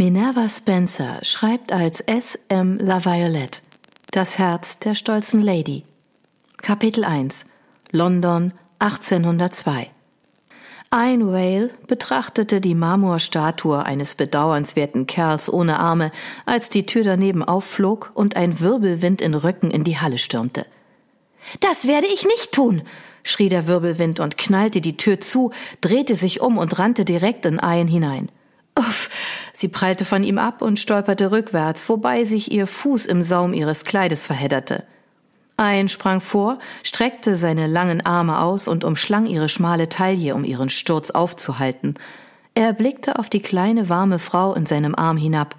Minerva Spencer schreibt als S. M. La Violette Das Herz der stolzen Lady. Kapitel 1 London 1802 ein Whale betrachtete die Marmorstatue eines bedauernswerten Kerls ohne Arme, als die Tür daneben aufflog und ein Wirbelwind in Röcken in die Halle stürmte. Das werde ich nicht tun, schrie der Wirbelwind und knallte die Tür zu, drehte sich um und rannte direkt in Ian hinein. Uff, sie prallte von ihm ab und stolperte rückwärts, wobei sich ihr Fuß im Saum ihres Kleides verhedderte. Ein sprang vor, streckte seine langen Arme aus und umschlang ihre schmale Taille, um ihren Sturz aufzuhalten. Er blickte auf die kleine warme Frau in seinem Arm hinab.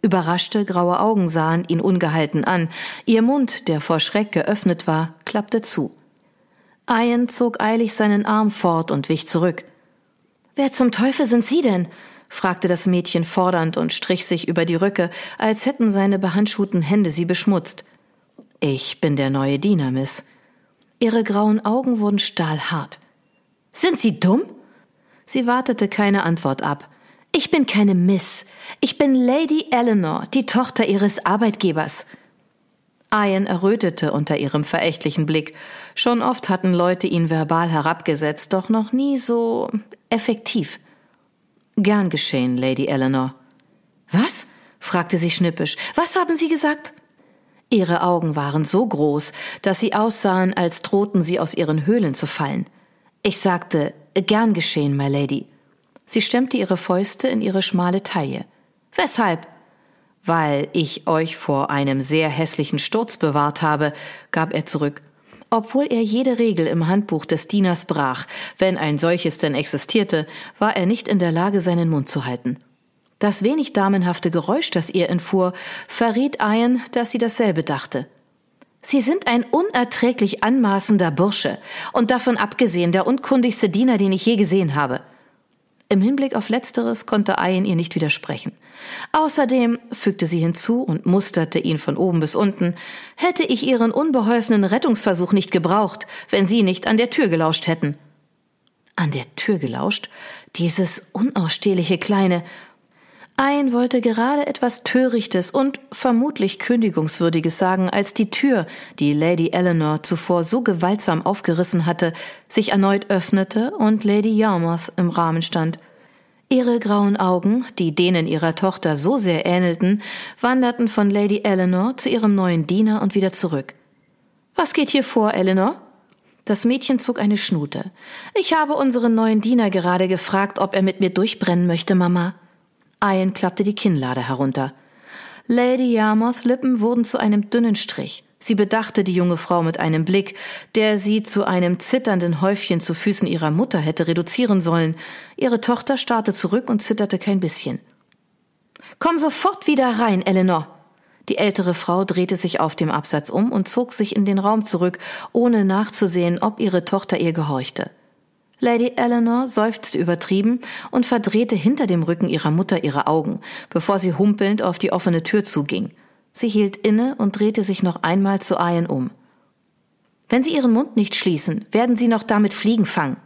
Überraschte graue Augen sahen ihn ungehalten an. Ihr Mund, der vor Schreck geöffnet war, klappte zu. Ian zog eilig seinen Arm fort und wich zurück. Wer zum Teufel sind Sie denn? Fragte das Mädchen fordernd und strich sich über die Röcke, als hätten seine behandschuhten Hände sie beschmutzt. Ich bin der neue Diener, Miss. Ihre grauen Augen wurden stahlhart. Sind Sie dumm? Sie wartete keine Antwort ab. Ich bin keine Miss. Ich bin Lady Eleanor, die Tochter Ihres Arbeitgebers. Ian errötete unter ihrem verächtlichen Blick. Schon oft hatten Leute ihn verbal herabgesetzt, doch noch nie so effektiv. Gern geschehen, Lady Eleanor. Was? fragte sie schnippisch. Was haben Sie gesagt? Ihre Augen waren so groß, dass sie aussahen, als drohten sie aus ihren Höhlen zu fallen. Ich sagte, gern geschehen, my lady. Sie stemmte ihre Fäuste in ihre schmale Taille. Weshalb? Weil ich euch vor einem sehr hässlichen Sturz bewahrt habe, gab er zurück. Obwohl er jede Regel im Handbuch des Dieners brach, wenn ein solches denn existierte, war er nicht in der Lage, seinen Mund zu halten. Das wenig damenhafte Geräusch, das ihr entfuhr, verriet Ian, dass sie dasselbe dachte. Sie sind ein unerträglich anmaßender Bursche und davon abgesehen der unkundigste Diener, den ich je gesehen habe. Im Hinblick auf Letzteres konnte Ian ihr nicht widersprechen. Außerdem, fügte sie hinzu und musterte ihn von oben bis unten, hätte ich ihren unbeholfenen Rettungsversuch nicht gebraucht, wenn sie nicht an der Tür gelauscht hätten. An der Tür gelauscht? Dieses unausstehliche kleine, ein wollte gerade etwas Törichtes und vermutlich Kündigungswürdiges sagen, als die Tür, die Lady Eleanor zuvor so gewaltsam aufgerissen hatte, sich erneut öffnete und Lady Yarmouth im Rahmen stand. Ihre grauen Augen, die denen ihrer Tochter so sehr ähnelten, wanderten von Lady Eleanor zu ihrem neuen Diener und wieder zurück. Was geht hier vor, Eleanor? Das Mädchen zog eine Schnute. Ich habe unseren neuen Diener gerade gefragt, ob er mit mir durchbrennen möchte, Mama. Ian klappte die Kinnlade herunter. Lady Yarmouth Lippen wurden zu einem dünnen Strich. Sie bedachte die junge Frau mit einem Blick, der sie zu einem zitternden Häufchen zu Füßen ihrer Mutter hätte reduzieren sollen. Ihre Tochter starrte zurück und zitterte kein bisschen. Komm sofort wieder rein, Eleanor! Die ältere Frau drehte sich auf dem Absatz um und zog sich in den Raum zurück, ohne nachzusehen, ob ihre Tochter ihr gehorchte. Lady Eleanor seufzte übertrieben und verdrehte hinter dem Rücken ihrer Mutter ihre Augen, bevor sie humpelnd auf die offene Tür zuging. Sie hielt inne und drehte sich noch einmal zu Ian um. Wenn Sie Ihren Mund nicht schließen, werden Sie noch damit Fliegen fangen.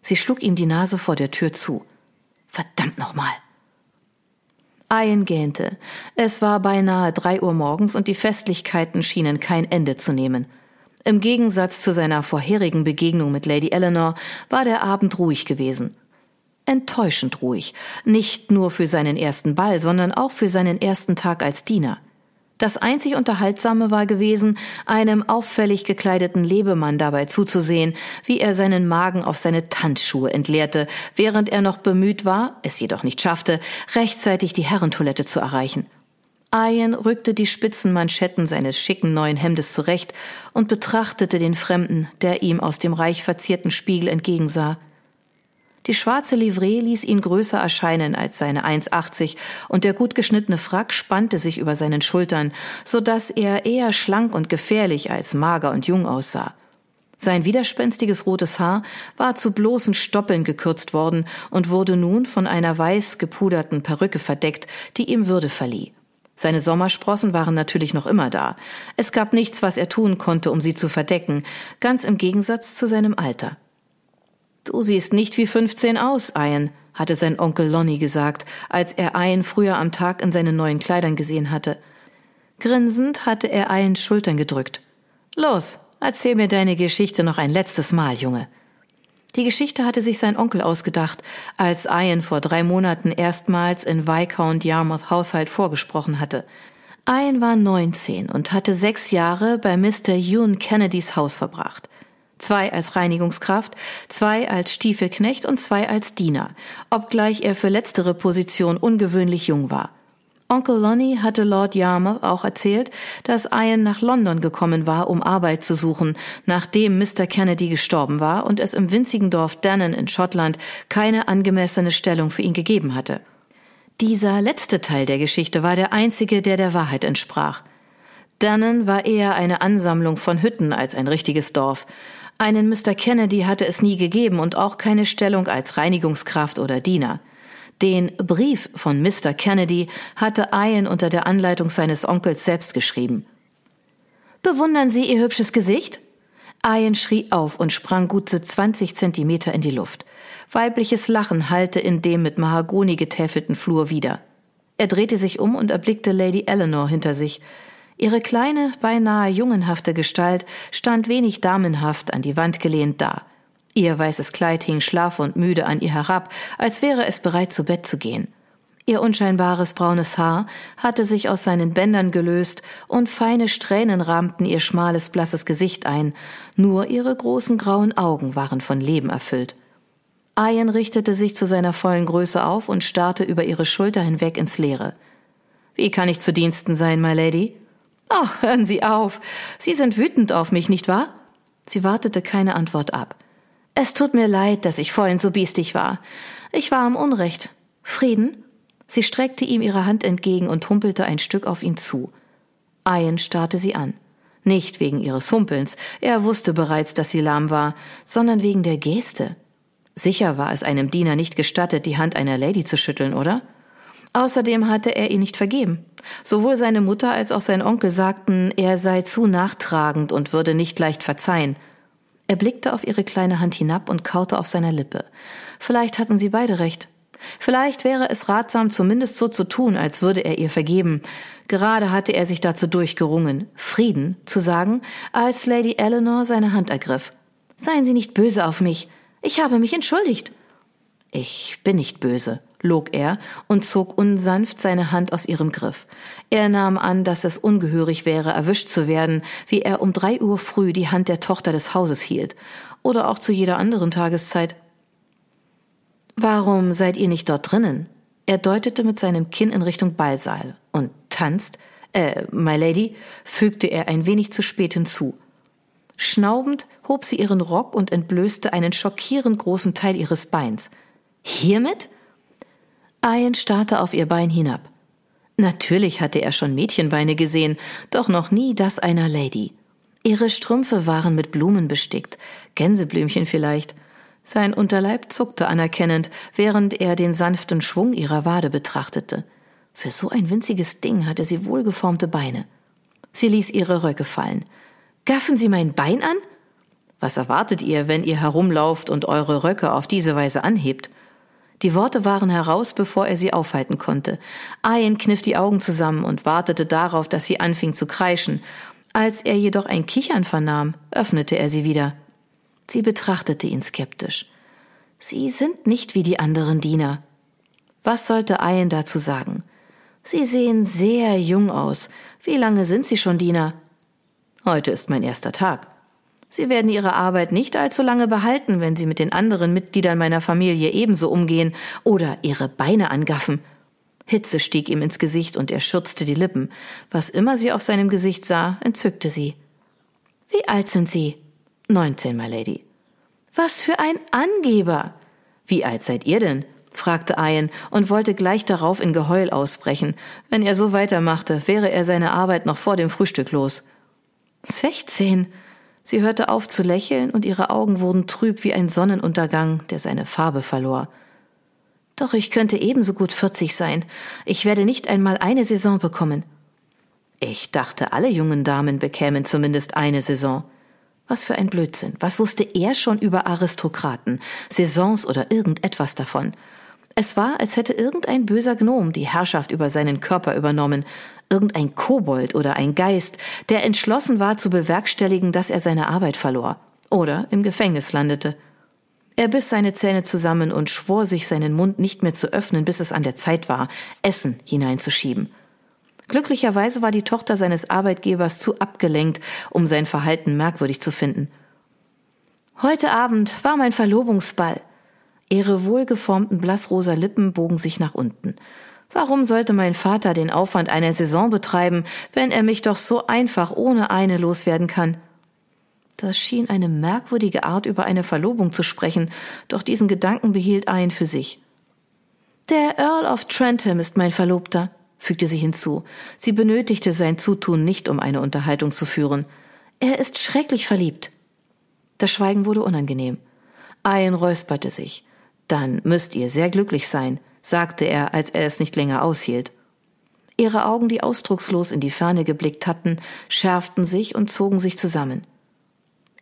Sie schlug ihm die Nase vor der Tür zu. Verdammt nochmal. Ian gähnte. Es war beinahe drei Uhr morgens und die Festlichkeiten schienen kein Ende zu nehmen. Im Gegensatz zu seiner vorherigen Begegnung mit Lady Eleanor war der Abend ruhig gewesen. Enttäuschend ruhig, nicht nur für seinen ersten Ball, sondern auch für seinen ersten Tag als Diener. Das einzig Unterhaltsame war gewesen, einem auffällig gekleideten Lebemann dabei zuzusehen, wie er seinen Magen auf seine Tanzschuhe entleerte, während er noch bemüht war, es jedoch nicht schaffte, rechtzeitig die Herrentoilette zu erreichen. Ian rückte die spitzen Manschetten seines schicken neuen Hemdes zurecht und betrachtete den Fremden, der ihm aus dem reich verzierten Spiegel entgegensah. Die schwarze Livree ließ ihn größer erscheinen als seine 1,80 und der gut geschnittene Frack spannte sich über seinen Schultern, so dass er eher schlank und gefährlich als mager und jung aussah. Sein widerspenstiges rotes Haar war zu bloßen Stoppeln gekürzt worden und wurde nun von einer weiß gepuderten Perücke verdeckt, die ihm Würde verlieh. Seine Sommersprossen waren natürlich noch immer da. Es gab nichts, was er tun konnte, um sie zu verdecken, ganz im Gegensatz zu seinem Alter. Du siehst nicht wie 15 aus, Ian, hatte sein Onkel Lonnie gesagt, als er Ian früher am Tag in seinen neuen Kleidern gesehen hatte. Grinsend hatte er Ians Schultern gedrückt. Los, erzähl mir deine Geschichte noch ein letztes Mal, Junge. Die Geschichte hatte sich sein Onkel ausgedacht, als Ian vor drei Monaten erstmals in Viscount Yarmouth Haushalt vorgesprochen hatte. Ian war 19 und hatte sechs Jahre bei Mr. Ewan Kennedys Haus verbracht. Zwei als Reinigungskraft, zwei als Stiefelknecht und zwei als Diener, obgleich er für letztere Position ungewöhnlich jung war. Onkel Lonnie hatte Lord Yarmouth auch erzählt, dass Ian nach London gekommen war, um Arbeit zu suchen, nachdem Mr. Kennedy gestorben war und es im winzigen Dorf Dannon in Schottland keine angemessene Stellung für ihn gegeben hatte. Dieser letzte Teil der Geschichte war der einzige, der der Wahrheit entsprach. Dannon war eher eine Ansammlung von Hütten als ein richtiges Dorf. Einen Mr. Kennedy hatte es nie gegeben und auch keine Stellung als Reinigungskraft oder Diener. Den Brief von Mr. Kennedy hatte Ian unter der Anleitung seines Onkels selbst geschrieben. Bewundern Sie Ihr hübsches Gesicht? Ian schrie auf und sprang gut zu 20 Zentimeter in die Luft. Weibliches Lachen hallte in dem mit Mahagoni getäfelten Flur wieder. Er drehte sich um und erblickte Lady Eleanor hinter sich. Ihre kleine, beinahe jungenhafte Gestalt stand wenig damenhaft an die Wand gelehnt da. Ihr weißes Kleid hing schlaff und müde an ihr herab, als wäre es bereit zu Bett zu gehen. Ihr unscheinbares braunes Haar hatte sich aus seinen Bändern gelöst und feine Strähnen rahmten ihr schmales, blasses Gesicht ein, nur ihre großen grauen Augen waren von Leben erfüllt. Ian richtete sich zu seiner vollen Größe auf und starrte über ihre Schulter hinweg ins Leere. Wie kann ich zu Diensten sein, my Lady? Oh, hören Sie auf. Sie sind wütend auf mich, nicht wahr? Sie wartete keine Antwort ab. Es tut mir leid, dass ich vorhin so biestig war. Ich war am Unrecht. Frieden? Sie streckte ihm ihre Hand entgegen und humpelte ein Stück auf ihn zu. Ian starrte sie an. Nicht wegen ihres Humpelns, er wusste bereits, dass sie lahm war, sondern wegen der Geste. Sicher war es einem Diener nicht gestattet, die Hand einer Lady zu schütteln, oder? Außerdem hatte er ihn nicht vergeben. Sowohl seine Mutter als auch sein Onkel sagten, er sei zu nachtragend und würde nicht leicht verzeihen. Er blickte auf ihre kleine Hand hinab und kaute auf seiner Lippe. Vielleicht hatten sie beide recht. Vielleicht wäre es ratsam, zumindest so zu tun, als würde er ihr vergeben. Gerade hatte er sich dazu durchgerungen, Frieden zu sagen, als Lady Eleanor seine Hand ergriff. Seien Sie nicht böse auf mich. Ich habe mich entschuldigt. Ich bin nicht böse, log er und zog unsanft seine Hand aus ihrem Griff. Er nahm an, dass es ungehörig wäre, erwischt zu werden, wie er um drei Uhr früh die Hand der Tochter des Hauses hielt, oder auch zu jeder anderen Tageszeit. Warum seid ihr nicht dort drinnen? Er deutete mit seinem Kinn in Richtung Ballsaal und tanzt, äh, my lady, fügte er ein wenig zu spät hinzu. Schnaubend hob sie ihren Rock und entblößte einen schockierend großen Teil ihres Beins. Hiermit? Ian starrte auf ihr Bein hinab. Natürlich hatte er schon Mädchenbeine gesehen, doch noch nie das einer Lady. Ihre Strümpfe waren mit Blumen bestickt, Gänseblümchen vielleicht. Sein Unterleib zuckte anerkennend, während er den sanften Schwung ihrer Wade betrachtete. Für so ein winziges Ding hatte sie wohlgeformte Beine. Sie ließ ihre Röcke fallen. Gaffen Sie mein Bein an? Was erwartet ihr, wenn ihr herumlauft und eure Röcke auf diese Weise anhebt? Die Worte waren heraus, bevor er sie aufhalten konnte. Ian kniff die Augen zusammen und wartete darauf, dass sie anfing zu kreischen. Als er jedoch ein Kichern vernahm, öffnete er sie wieder. Sie betrachtete ihn skeptisch. Sie sind nicht wie die anderen Diener. Was sollte Ian dazu sagen? Sie sehen sehr jung aus. Wie lange sind Sie schon Diener? Heute ist mein erster Tag. Sie werden Ihre Arbeit nicht allzu lange behalten, wenn Sie mit den anderen Mitgliedern meiner Familie ebenso umgehen oder Ihre Beine angaffen. Hitze stieg ihm ins Gesicht und er schürzte die Lippen. Was immer sie auf seinem Gesicht sah, entzückte sie. Wie alt sind Sie? Neunzehn, my Lady. Was für ein Angeber! Wie alt seid ihr denn? fragte Ian und wollte gleich darauf in Geheul ausbrechen. Wenn er so weitermachte, wäre er seine Arbeit noch vor dem Frühstück los. Sechzehn, Sie hörte auf zu lächeln und ihre Augen wurden trüb wie ein Sonnenuntergang, der seine Farbe verlor. Doch ich könnte ebenso gut 40 sein. Ich werde nicht einmal eine Saison bekommen. Ich dachte, alle jungen Damen bekämen zumindest eine Saison. Was für ein Blödsinn. Was wusste er schon über Aristokraten, Saisons oder irgendetwas davon? Es war, als hätte irgendein böser Gnom die Herrschaft über seinen Körper übernommen, irgendein Kobold oder ein Geist, der entschlossen war zu bewerkstelligen, dass er seine Arbeit verlor oder im Gefängnis landete. Er biss seine Zähne zusammen und schwor sich, seinen Mund nicht mehr zu öffnen, bis es an der Zeit war, Essen hineinzuschieben. Glücklicherweise war die Tochter seines Arbeitgebers zu abgelenkt, um sein Verhalten merkwürdig zu finden. Heute Abend war mein Verlobungsball. Ihre wohlgeformten blassrosa Lippen bogen sich nach unten. Warum sollte mein Vater den Aufwand einer Saison betreiben, wenn er mich doch so einfach ohne eine loswerden kann? Das schien eine merkwürdige Art, über eine Verlobung zu sprechen, doch diesen Gedanken behielt ein für sich. Der Earl of Trentham ist mein Verlobter, fügte sie hinzu. Sie benötigte sein Zutun nicht, um eine Unterhaltung zu führen. Er ist schrecklich verliebt. Das Schweigen wurde unangenehm. Ian räusperte sich. Dann müsst ihr sehr glücklich sein, sagte er, als er es nicht länger aushielt. Ihre Augen, die ausdruckslos in die Ferne geblickt hatten, schärften sich und zogen sich zusammen.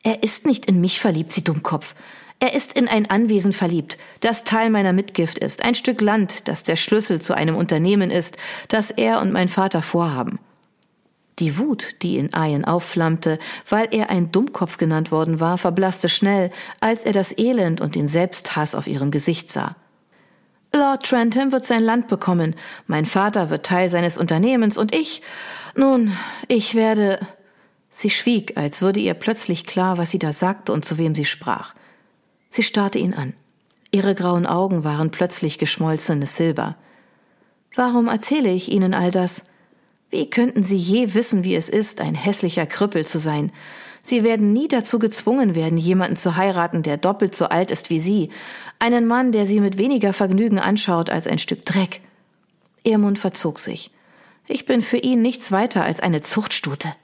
Er ist nicht in mich verliebt, Sie Dummkopf. Er ist in ein Anwesen verliebt, das Teil meiner Mitgift ist, ein Stück Land, das der Schlüssel zu einem Unternehmen ist, das er und mein Vater vorhaben. Die Wut, die in Ian aufflammte, weil er ein Dummkopf genannt worden war, verblasste schnell, als er das Elend und den Selbsthass auf ihrem Gesicht sah. Lord Trentham wird sein Land bekommen, mein Vater wird Teil seines Unternehmens und ich, nun, ich werde. Sie schwieg, als würde ihr plötzlich klar, was sie da sagte und zu wem sie sprach. Sie starrte ihn an. Ihre grauen Augen waren plötzlich geschmolzenes Silber. Warum erzähle ich Ihnen all das? Wie könnten Sie je wissen, wie es ist, ein hässlicher Krüppel zu sein? Sie werden nie dazu gezwungen werden, jemanden zu heiraten, der doppelt so alt ist wie Sie, einen Mann, der Sie mit weniger Vergnügen anschaut als ein Stück Dreck. Ihr Mund verzog sich. Ich bin für ihn nichts weiter als eine Zuchtstute.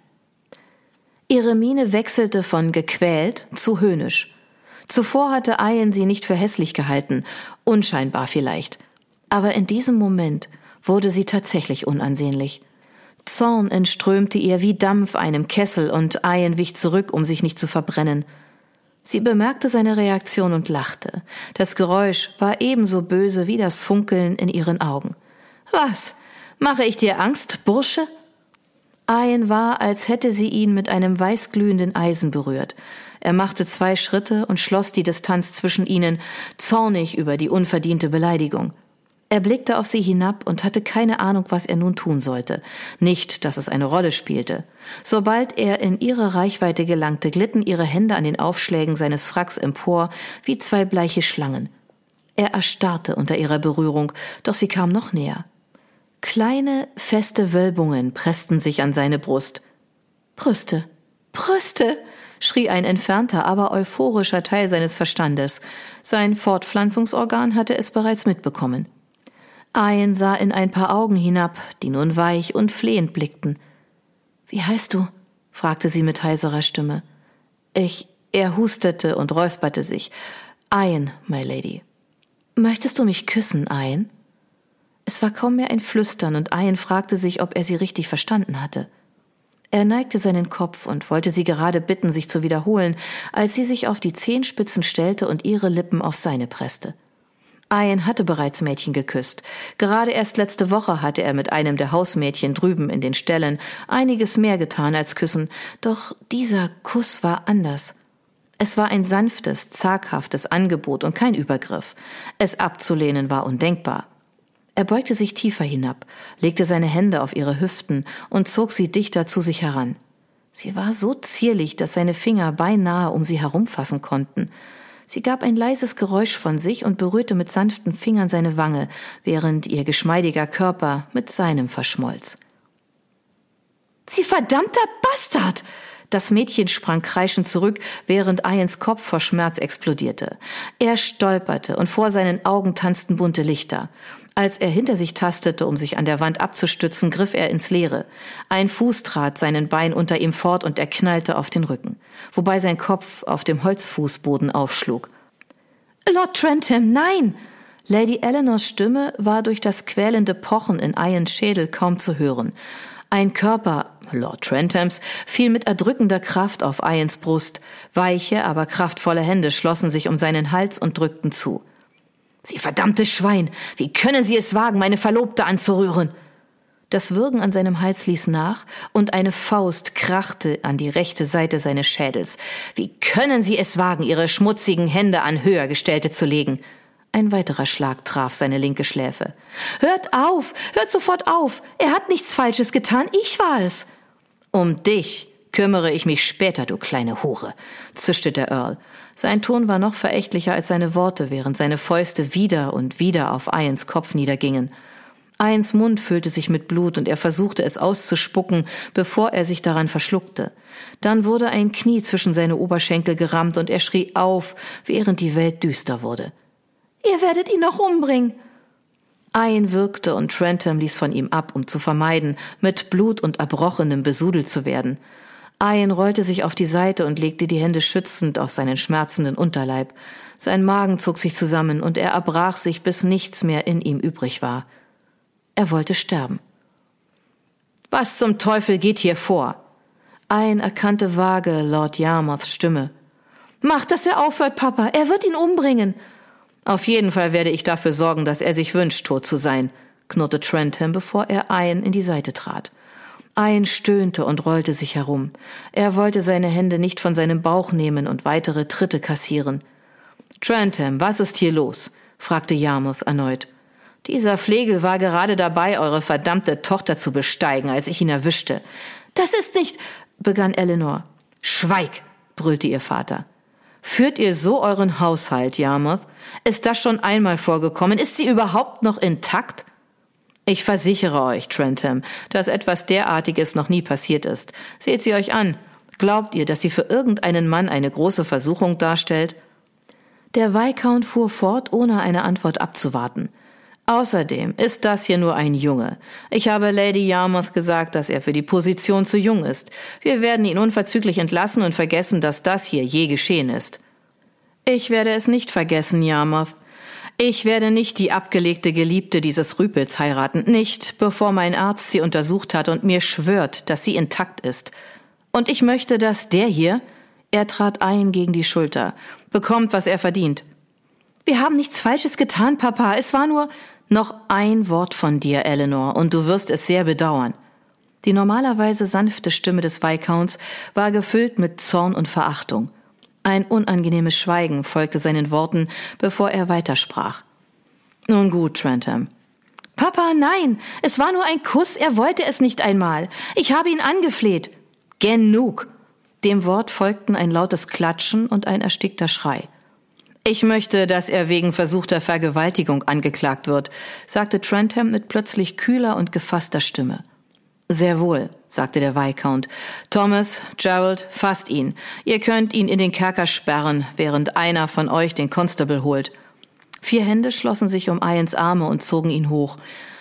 Ihre Miene wechselte von gequält zu höhnisch. Zuvor hatte Ian sie nicht für hässlich gehalten, unscheinbar vielleicht. Aber in diesem Moment wurde sie tatsächlich unansehnlich. Zorn entströmte ihr wie Dampf einem Kessel und Ian wich zurück, um sich nicht zu verbrennen. Sie bemerkte seine Reaktion und lachte. Das Geräusch war ebenso böse wie das Funkeln in ihren Augen. Was? Mache ich dir Angst, Bursche? Ian war, als hätte sie ihn mit einem weißglühenden Eisen berührt. Er machte zwei Schritte und schloss die Distanz zwischen ihnen, zornig über die unverdiente Beleidigung. Er blickte auf sie hinab und hatte keine Ahnung, was er nun tun sollte. Nicht, dass es eine Rolle spielte. Sobald er in ihre Reichweite gelangte, glitten ihre Hände an den Aufschlägen seines Fracks empor wie zwei bleiche Schlangen. Er erstarrte unter ihrer Berührung, doch sie kam noch näher. Kleine, feste Wölbungen pressten sich an seine Brust. Brüste, Brüste, schrie ein entfernter, aber euphorischer Teil seines Verstandes. Sein Fortpflanzungsorgan hatte es bereits mitbekommen. Ian sah in ein paar Augen hinab, die nun weich und flehend blickten. Wie heißt du? fragte sie mit heiserer Stimme. Ich, er hustete und räusperte sich. Ian, my lady. Möchtest du mich küssen, Ian? Es war kaum mehr ein Flüstern, und Ian fragte sich, ob er sie richtig verstanden hatte. Er neigte seinen Kopf und wollte sie gerade bitten, sich zu wiederholen, als sie sich auf die Zehenspitzen stellte und ihre Lippen auf seine presste. Ian hatte bereits Mädchen geküsst. Gerade erst letzte Woche hatte er mit einem der Hausmädchen drüben in den Ställen einiges mehr getan als küssen, doch dieser Kuss war anders. Es war ein sanftes, zaghaftes Angebot und kein Übergriff. Es abzulehnen war undenkbar. Er beugte sich tiefer hinab, legte seine Hände auf ihre Hüften und zog sie dichter zu sich heran. Sie war so zierlich, dass seine Finger beinahe um sie herumfassen konnten. Sie gab ein leises Geräusch von sich und berührte mit sanften Fingern seine Wange, während ihr geschmeidiger Körper mit seinem verschmolz. Sie verdammter Bastard! Das Mädchen sprang kreischend zurück, während Ians Kopf vor Schmerz explodierte. Er stolperte und vor seinen Augen tanzten bunte Lichter. Als er hinter sich tastete, um sich an der Wand abzustützen, griff er ins Leere. Ein Fuß trat seinen Bein unter ihm fort und er knallte auf den Rücken, wobei sein Kopf auf dem Holzfußboden aufschlug. Lord Trentham, nein! Lady Eleanors Stimme war durch das quälende Pochen in Ians Schädel kaum zu hören. Ein Körper, Lord Trenthams, fiel mit erdrückender Kraft auf Ians Brust. Weiche, aber kraftvolle Hände schlossen sich um seinen Hals und drückten zu. Sie verdammtes Schwein, wie können Sie es wagen, meine Verlobte anzurühren? Das Würgen an seinem Hals ließ nach, und eine Faust krachte an die rechte Seite seines Schädels. Wie können Sie es wagen, Ihre schmutzigen Hände an höher gestellte zu legen? Ein weiterer Schlag traf seine linke Schläfe. Hört auf, hört sofort auf. Er hat nichts Falsches getan, ich war es. Um dich kümmere ich mich später, du kleine Hure, zischte der Earl. Sein Ton war noch verächtlicher als seine Worte, während seine Fäuste wieder und wieder auf Ians Kopf niedergingen. Eins Mund füllte sich mit Blut und er versuchte es auszuspucken, bevor er sich daran verschluckte. Dann wurde ein Knie zwischen seine Oberschenkel gerammt und er schrie auf, während die Welt düster wurde. Ihr werdet ihn noch umbringen! Ein wirkte und Trentham ließ von ihm ab, um zu vermeiden, mit Blut und Erbrochenem besudelt zu werden. Ian rollte sich auf die Seite und legte die Hände schützend auf seinen schmerzenden Unterleib. Sein Magen zog sich zusammen und er erbrach sich, bis nichts mehr in ihm übrig war. Er wollte sterben. Was zum Teufel geht hier vor? Ein erkannte vage Lord Yarmouths Stimme. Mach, dass er aufhört, Papa. Er wird ihn umbringen. Auf jeden Fall werde ich dafür sorgen, dass er sich wünscht, tot zu sein, knurrte Trentham, bevor er Ian in die Seite trat. Ian stöhnte und rollte sich herum. Er wollte seine Hände nicht von seinem Bauch nehmen und weitere Tritte kassieren. Trentham, was ist hier los? fragte Yarmouth erneut. Dieser Flegel war gerade dabei, eure verdammte Tochter zu besteigen, als ich ihn erwischte. Das ist nicht, begann Eleanor. Schweig, brüllte ihr Vater. Führt ihr so euren Haushalt, Yarmouth? Ist das schon einmal vorgekommen? Ist sie überhaupt noch intakt? Ich versichere euch, Trentham, dass etwas derartiges noch nie passiert ist. Seht sie euch an. Glaubt ihr, dass sie für irgendeinen Mann eine große Versuchung darstellt? Der Viscount fuhr fort, ohne eine Antwort abzuwarten. Außerdem ist das hier nur ein Junge. Ich habe Lady Yarmouth gesagt, dass er für die Position zu jung ist. Wir werden ihn unverzüglich entlassen und vergessen, dass das hier je geschehen ist. Ich werde es nicht vergessen, Yarmouth. Ich werde nicht die abgelegte Geliebte dieses Rüpels heiraten, nicht bevor mein Arzt sie untersucht hat und mir schwört, dass sie intakt ist. Und ich möchte, dass der hier, er trat ein gegen die Schulter, bekommt, was er verdient. Wir haben nichts Falsches getan, Papa. Es war nur, noch ein Wort von dir, Eleanor, und du wirst es sehr bedauern. Die normalerweise sanfte Stimme des Viscounts war gefüllt mit Zorn und Verachtung. Ein unangenehmes Schweigen folgte seinen Worten, bevor er weitersprach. Nun gut, Trentham. Papa, nein, es war nur ein Kuss, er wollte es nicht einmal. Ich habe ihn angefleht. Genug. Dem Wort folgten ein lautes Klatschen und ein erstickter Schrei. Ich möchte, dass er wegen versuchter Vergewaltigung angeklagt wird, sagte Trentham mit plötzlich kühler und gefasster Stimme. Sehr wohl, sagte der Viscount. Thomas, Gerald, fasst ihn. Ihr könnt ihn in den Kerker sperren, während einer von euch den Constable holt. Vier Hände schlossen sich um Ians Arme und zogen ihn hoch.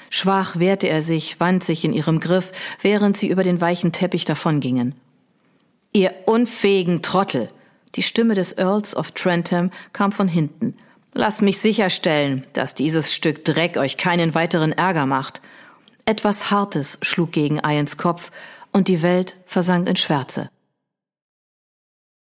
Schwach wehrte er sich, wand sich in ihrem Griff, während sie über den weichen Teppich davongingen. Ihr unfähigen Trottel, die Stimme des Earls of Trentham kam von hinten. Lasst mich sicherstellen, dass dieses Stück Dreck euch keinen weiteren Ärger macht. Etwas Hartes schlug gegen Ians Kopf, und die Welt versank in Schwärze.